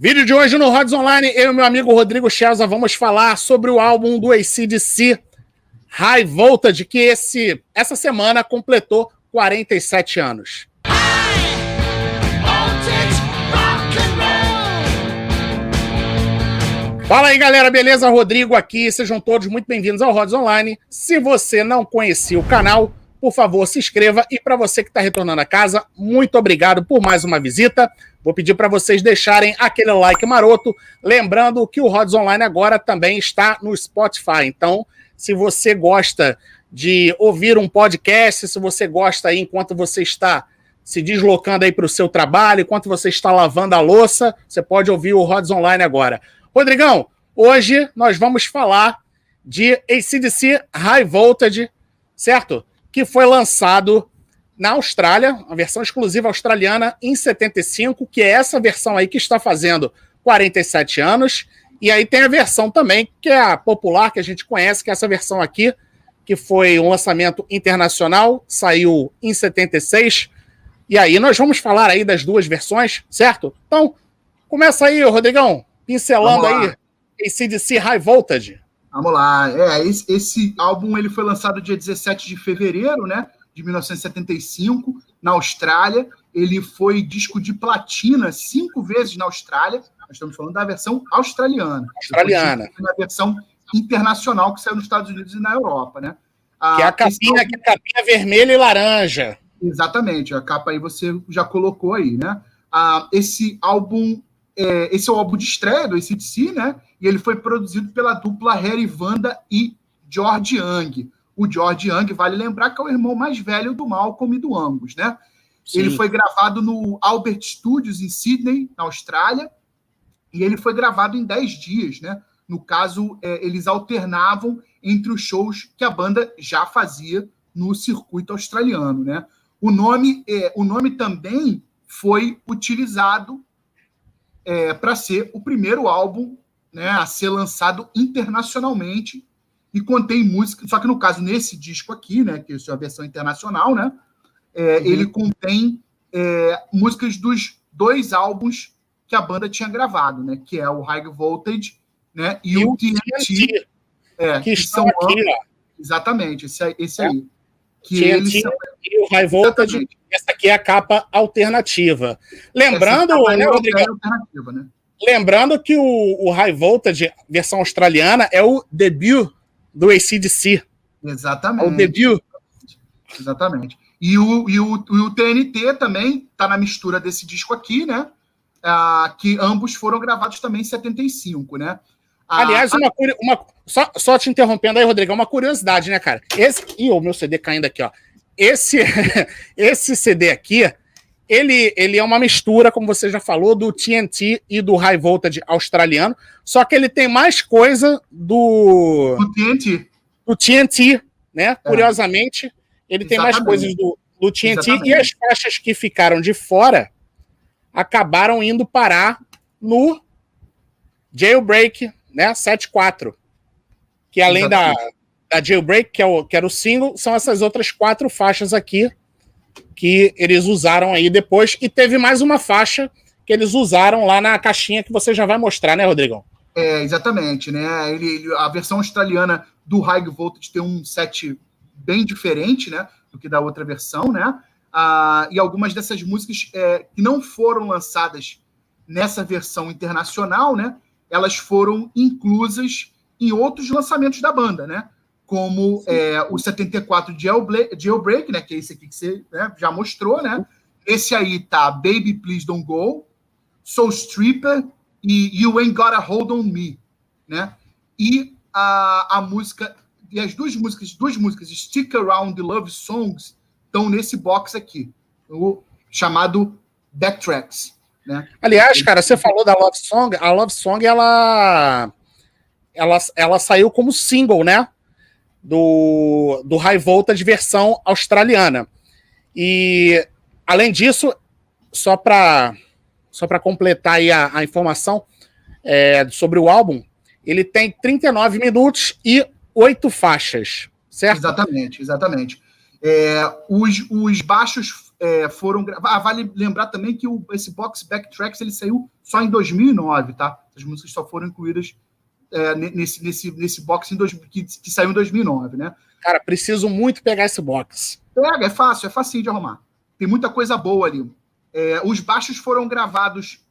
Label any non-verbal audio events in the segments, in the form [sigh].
Vídeo de hoje no Rods Online, eu e meu amigo Rodrigo Chelsea vamos falar sobre o álbum do ACDC, High Voltage, que esse, essa semana completou 47 anos. Fala aí, galera, beleza? Rodrigo aqui, sejam todos muito bem-vindos ao Rods Online. Se você não conhecia o canal, por favor, se inscreva. E para você que está retornando a casa, muito obrigado por mais uma visita. Vou pedir para vocês deixarem aquele like maroto. Lembrando que o Rods Online agora também está no Spotify. Então, se você gosta de ouvir um podcast, se você gosta aí enquanto você está se deslocando aí para o seu trabalho, enquanto você está lavando a louça, você pode ouvir o Rods Online agora. Rodrigão, hoje nós vamos falar de ACDC High Voltage, certo? Que foi lançado na Austrália, a versão exclusiva australiana, em 75, que é essa versão aí que está fazendo 47 anos. E aí tem a versão também, que é a popular, que a gente conhece, que é essa versão aqui, que foi um lançamento internacional, saiu em 76. E aí nós vamos falar aí das duas versões, certo? Então, começa aí, Rodrigão, pincelando aí ACDC High Voltage. Vamos lá. É, esse, esse, álbum ele foi lançado dia 17 de fevereiro, né? De 1975, na Austrália. Ele foi disco de platina cinco vezes na Austrália. Nós estamos falando da versão australiana. Australiana. Na versão internacional que saiu nos Estados Unidos e na Europa, né? Ah, que é a capinha, álbum... que é a capinha vermelha e laranja. Exatamente, a capa aí você já colocou aí, né? Ah, esse álbum, é, esse é o álbum de estreia do ACDC, né? E ele foi produzido pela dupla Harry Vanda e George Young. O George Young, vale lembrar que é o irmão mais velho do Malcolm e do Angus, né? Sim. Ele foi gravado no Albert Studios, em Sydney, na Austrália, e ele foi gravado em 10 dias, né? No caso, é, eles alternavam entre os shows que a banda já fazia no circuito australiano, né? O nome, é, o nome também foi utilizado é, para ser o primeiro álbum né, a ser lançado internacionalmente e contém música. Só que no caso, nesse disco aqui, né, que é a versão internacional, né, é, uhum. ele contém é, músicas dos dois álbuns que a banda tinha gravado, né, que é o High Voltage né, e, e o TNT. É, que, que estão aqui, ó. Exatamente, esse, esse é. aí. Que TNT eles são... e o High Voltage, Exatamente. essa aqui é a capa alternativa. Lembrando, né, Rodrigo? Alternativa, né? Lembrando que o, o High Voltage, versão australiana, é o debut do ACDC. Exatamente. É o debut. Exatamente. E o, e o, e o TNT também está na mistura desse disco aqui, né? Ah, que ambos foram gravados também em 75, né? Ah, Aliás, uma, uma só, só te interrompendo aí, Rodrigo, uma curiosidade, né, cara? Esse. Ih, o meu CD caindo aqui, ó. Esse, [laughs] esse CD aqui ele, ele é uma mistura, como você já falou, do TNT e do High Voltage australiano, só que ele tem mais coisa do. Do TNT. Do TNT, né? É. Curiosamente, ele Exatamente. tem mais coisas do, do TNT Exatamente. e as faixas que ficaram de fora acabaram indo parar no Jailbreak, né? 7.4. Que além da, da Jailbreak, que, é o, que era o single, são essas outras quatro faixas aqui que eles usaram aí depois. E teve mais uma faixa que eles usaram lá na caixinha que você já vai mostrar, né, Rodrigão? É, exatamente, né? Ele, ele, a versão australiana do High Voltage tem um set bem diferente, né? Do que da outra versão, né? Ah, e algumas dessas músicas é, que não foram lançadas nessa versão internacional, né? Elas foram inclusas em outros lançamentos da banda, né? Como é, o 74 Jailbreak, Jailbreak, né, que é esse aqui que você né, já mostrou, né? Esse aí tá Baby Please Don't Go, Soul Stripper e You Ain't Got a Hold on Me, né? E a, a música e as duas músicas, duas músicas Stick Around the Love Songs estão nesse box aqui, o chamado Backtracks, né? Aliás, cara, você falou da Love Song, a Love Song ela ela, ela saiu como single, né? Do, do High Voltage versão australiana. E, além disso, só para só completar aí a, a informação é, sobre o álbum, ele tem 39 minutos e oito faixas, certo? Exatamente, exatamente. É, os, os baixos é, foram ah, vale lembrar também que o, esse box Backtracks ele saiu só em 2009, tá? As músicas só foram incluídas é, nesse, nesse, nesse box em dois, que, que saiu em 2009, né? Cara, preciso muito pegar esse box. Pega, é fácil, é facinho de arrumar. Tem muita coisa boa ali. É, os baixos foram gravados,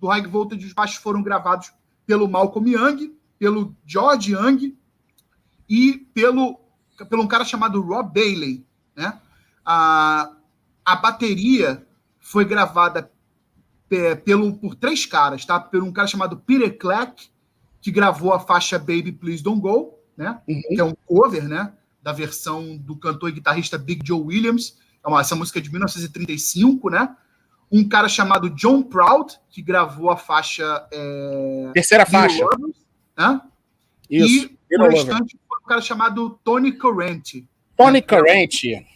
do High Voltage, os baixos foram gravados pelo Malcolm Young, pelo George Young e pelo, pelo um cara chamado Rob Bailey, né? A, a bateria foi gravada é, pelo, por três caras, tá? Por um cara chamado Peter Clack, que gravou a faixa Baby Please Don't Go, né? Uhum. Que é um cover, né? Da versão do cantor e guitarrista Big Joe Williams. É uma, essa música é de 1935, né? Um cara chamado John Proud, que gravou a faixa. É, Terceira faixa. Lovers, né? Isso. E o restante foi um cara chamado Tony Corrente. Tony né? Corrente.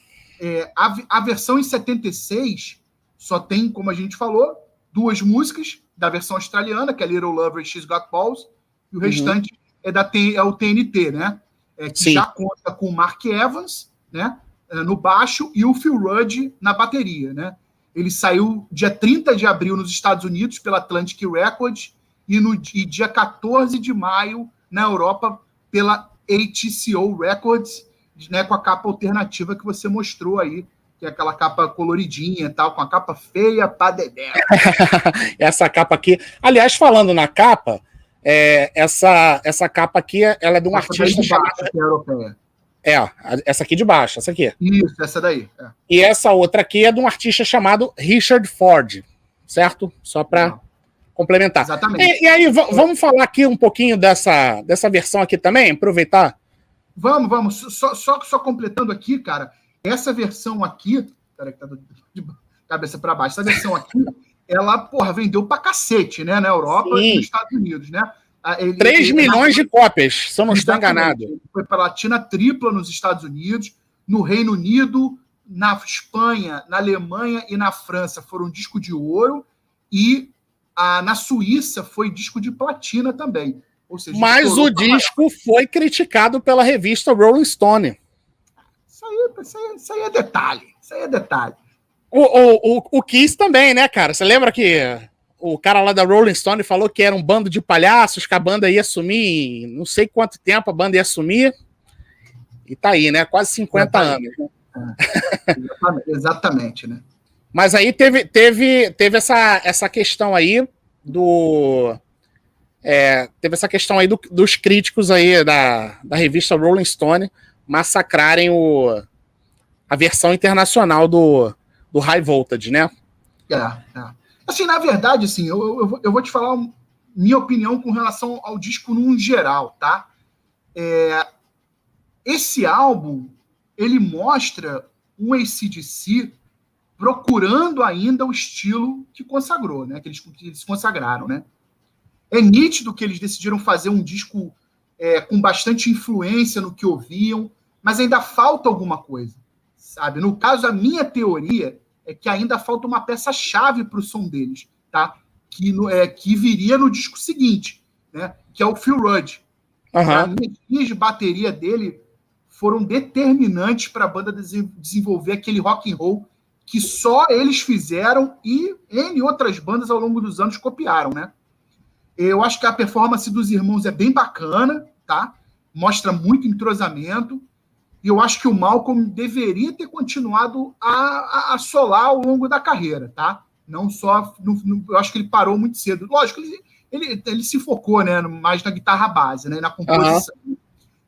É, a, a versão em 76 só tem, como a gente falou, duas músicas da versão australiana, que é Little Lover e She's Got Balls, e o uhum. restante é, da, é o TNT, né? É, que Sim. já conta com o Mark Evans, né? É, no baixo e o Phil Rudd na bateria, né? Ele saiu dia 30 de abril nos Estados Unidos pela Atlantic Records e no e dia 14 de maio na Europa pela ATCO Records, né, com a capa alternativa que você mostrou aí, que é aquela capa coloridinha e tal, com a capa feia pra dedé. [laughs] essa capa aqui. Aliás, falando na capa, é, essa, essa capa aqui ela é de um essa artista chamado. É europeia. É, essa aqui de baixo, essa aqui. Isso, essa daí. É. E essa outra aqui é de um artista chamado Richard Ford, certo? Só para complementar. Exatamente. E, e aí, vamos falar aqui um pouquinho dessa, dessa versão aqui também, aproveitar? Vamos, vamos. Só, só, só completando aqui, cara, essa versão aqui. Peraí, que tá de cabeça para baixo. Essa versão aqui, ela, porra, vendeu pra cacete, né? Na Europa Sim. e nos Estados Unidos, né? Ah, ele, 3 ele, milhões ele, de cópias, se eu não estou enganado. Foi para Latina tripla nos Estados Unidos, no Reino Unido, na Espanha, na Alemanha e na França foram disco de ouro e a, na Suíça foi disco de platina também. Seja, Mas o disco foi criticado pela revista Rolling Stone. Isso aí, isso aí, isso aí é detalhe. Isso aí é detalhe. O, o, o, o Kiss também, né, cara? Você lembra que o cara lá da Rolling Stone falou que era um bando de palhaços, que a banda ia sumir não sei quanto tempo a banda ia sumir. E tá aí, né? Quase 50 anos. É. Exatamente, exatamente, né? Mas aí teve, teve, teve essa, essa questão aí do. É, teve essa questão aí do, dos críticos aí da, da revista Rolling Stone massacrarem o, a versão internacional do, do High Voltage, né? É, é. Assim, na verdade, assim, eu, eu, eu vou te falar minha opinião com relação ao disco num geral, tá? É, esse álbum, ele mostra um ACDC procurando ainda o estilo que consagrou, né? Que eles, que eles consagraram, né? É nítido que eles decidiram fazer um disco é, com bastante influência no que ouviam, mas ainda falta alguma coisa, sabe? No caso, a minha teoria é que ainda falta uma peça-chave para o som deles, tá? Que, no, é, que viria no disco seguinte, né? Que é o Phil Rudd. Uhum. As linhas de bateria dele foram determinantes para a banda desenvolver aquele rock and roll que só eles fizeram e N outras bandas ao longo dos anos copiaram, né? Eu acho que a performance dos irmãos é bem bacana, tá? Mostra muito entrosamento. E eu acho que o Malcolm deveria ter continuado a, a, a solar ao longo da carreira, tá? Não só. No, no, eu acho que ele parou muito cedo. Lógico, ele, ele, ele se focou né, mais na guitarra base, né, na composição. Uhum.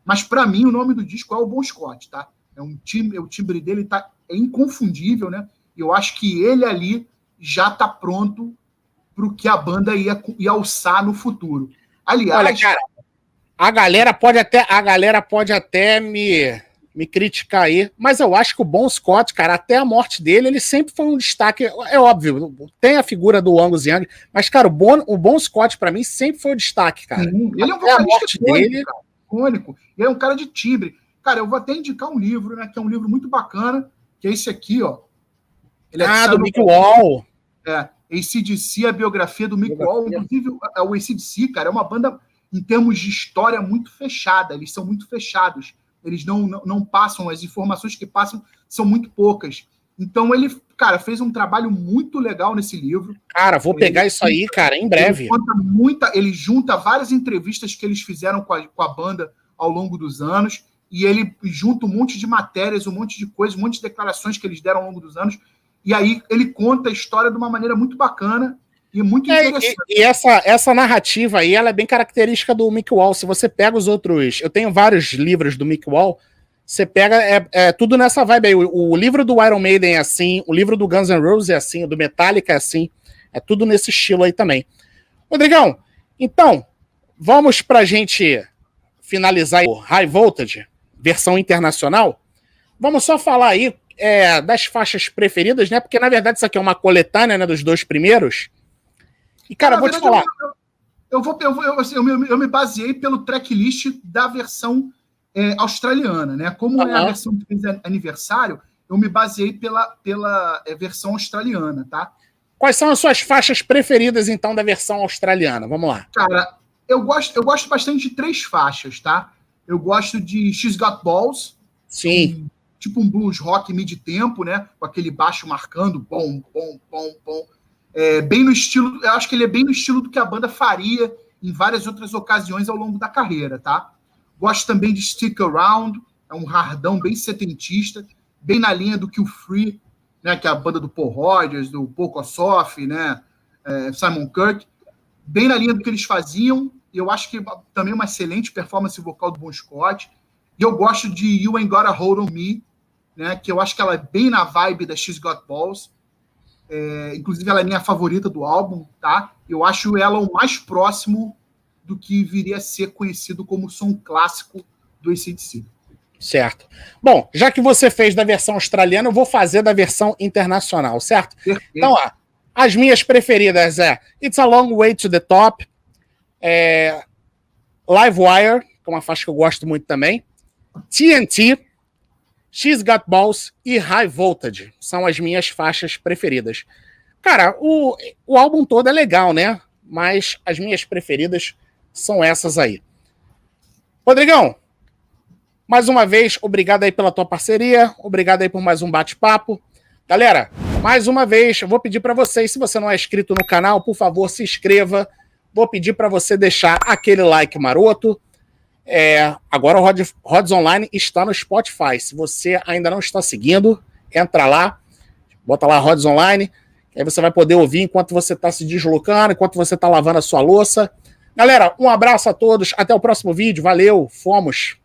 Mas para mim o nome do disco é o Bon Scott, tá? É um time, o timbre dele tá é inconfundível, né? Eu acho que ele ali já está pronto para o que a banda ia, ia alçar no futuro. Aliás, Olha, cara, a galera pode até a galera pode até me me criticar aí, mas eu acho que o Bon Scott, cara, até a morte dele, ele sempre foi um destaque. É óbvio, tem a figura do Angus Young, mas, cara, o Bon, o bon Scott, para mim, sempre foi o um destaque, cara. Sim, ele é um vocalista a morte dele. Cara, icônico. Ele é um cara de timbre. Cara, eu vou até indicar um livro, né? Que é um livro muito bacana, que é esse aqui, ó. Ele é ah, do Mick Wall. É, ACDC, a biografia do Mick Wall. Inclusive, o ACDC, cara, é uma banda, em termos de história, muito fechada. Eles são muito fechados. Eles não, não, não passam, as informações que passam são muito poucas. Então ele, cara, fez um trabalho muito legal nesse livro. Cara, vou pegar ele, isso aí, cara, em breve. Ele conta muita, ele junta várias entrevistas que eles fizeram com a, com a banda ao longo dos anos e ele junta um monte de matérias, um monte de coisas, um monte de declarações que eles deram ao longo dos anos. E aí ele conta a história de uma maneira muito bacana e muito é, interessante. E, e, essa, essa narrativa aí, ela é bem característica do Mick Wall. Se você pega os outros... Eu tenho vários livros do Mick Wall. Você pega... É, é tudo nessa vibe aí. O, o, livro do Iron Maiden é assim. O livro do Guns N' Roses é assim. O do Metallica é assim. É tudo nesse estilo aí também. Rodrigão, então, vamos pra gente finalizar o High Voltage, versão internacional. Vamos só falar aí é, das faixas preferidas, né? Porque, na verdade, isso aqui é uma coletânea né, dos dois primeiros. E, cara, eu vou verdade, te falar. Eu, eu, vou, eu, vou, assim, eu, me, eu me baseei pelo tracklist da versão é, australiana, né? Como é a versão de aniversário, eu me baseei pela, pela é, versão australiana, tá? Quais são as suas faixas preferidas, então, da versão australiana? Vamos lá. Cara, eu gosto, eu gosto bastante de três faixas, tá? Eu gosto de She's Got Balls. Sim. Um, tipo um blues rock mid-tempo, né? Com aquele baixo marcando, bom, bom, bom, bom. É, bem no estilo, eu acho que ele é bem no estilo do que a banda faria em várias outras ocasiões ao longo da carreira, tá? Gosto também de Stick Around, é um hardão bem setentista, bem na linha do que o Free, né, que é a banda do Paul Rogers, do Paul Kossoff, né, é, Simon Kirk, bem na linha do que eles faziam, eu acho que também uma excelente performance vocal do Bon Scott, e eu gosto de You Ain't Got a Hold on Me, né, que eu acho que ela é bem na vibe da She's Got Balls, é, inclusive, ela é minha favorita do álbum, tá? Eu acho ela o mais próximo do que viria a ser conhecido como som clássico do ACDC. Certo. Bom, já que você fez da versão australiana, eu vou fazer da versão internacional, certo? Perfeito. Então, ó, as minhas preferidas é It's a Long Way to the Top, é, Live Wire, que é uma faixa que eu gosto muito também, TNT, She's Got Balls e High Voltage são as minhas faixas preferidas. Cara, o, o álbum todo é legal, né? Mas as minhas preferidas são essas aí. Rodrigão, mais uma vez, obrigado aí pela tua parceria, obrigado aí por mais um bate-papo. Galera, mais uma vez, eu vou pedir para vocês, se você não é inscrito no canal, por favor, se inscreva. Vou pedir para você deixar aquele like maroto é, agora o Rods, Rods Online está no Spotify. Se você ainda não está seguindo, entra lá, bota lá Rods Online, aí você vai poder ouvir enquanto você está se deslocando, enquanto você está lavando a sua louça. Galera, um abraço a todos, até o próximo vídeo, valeu, fomos!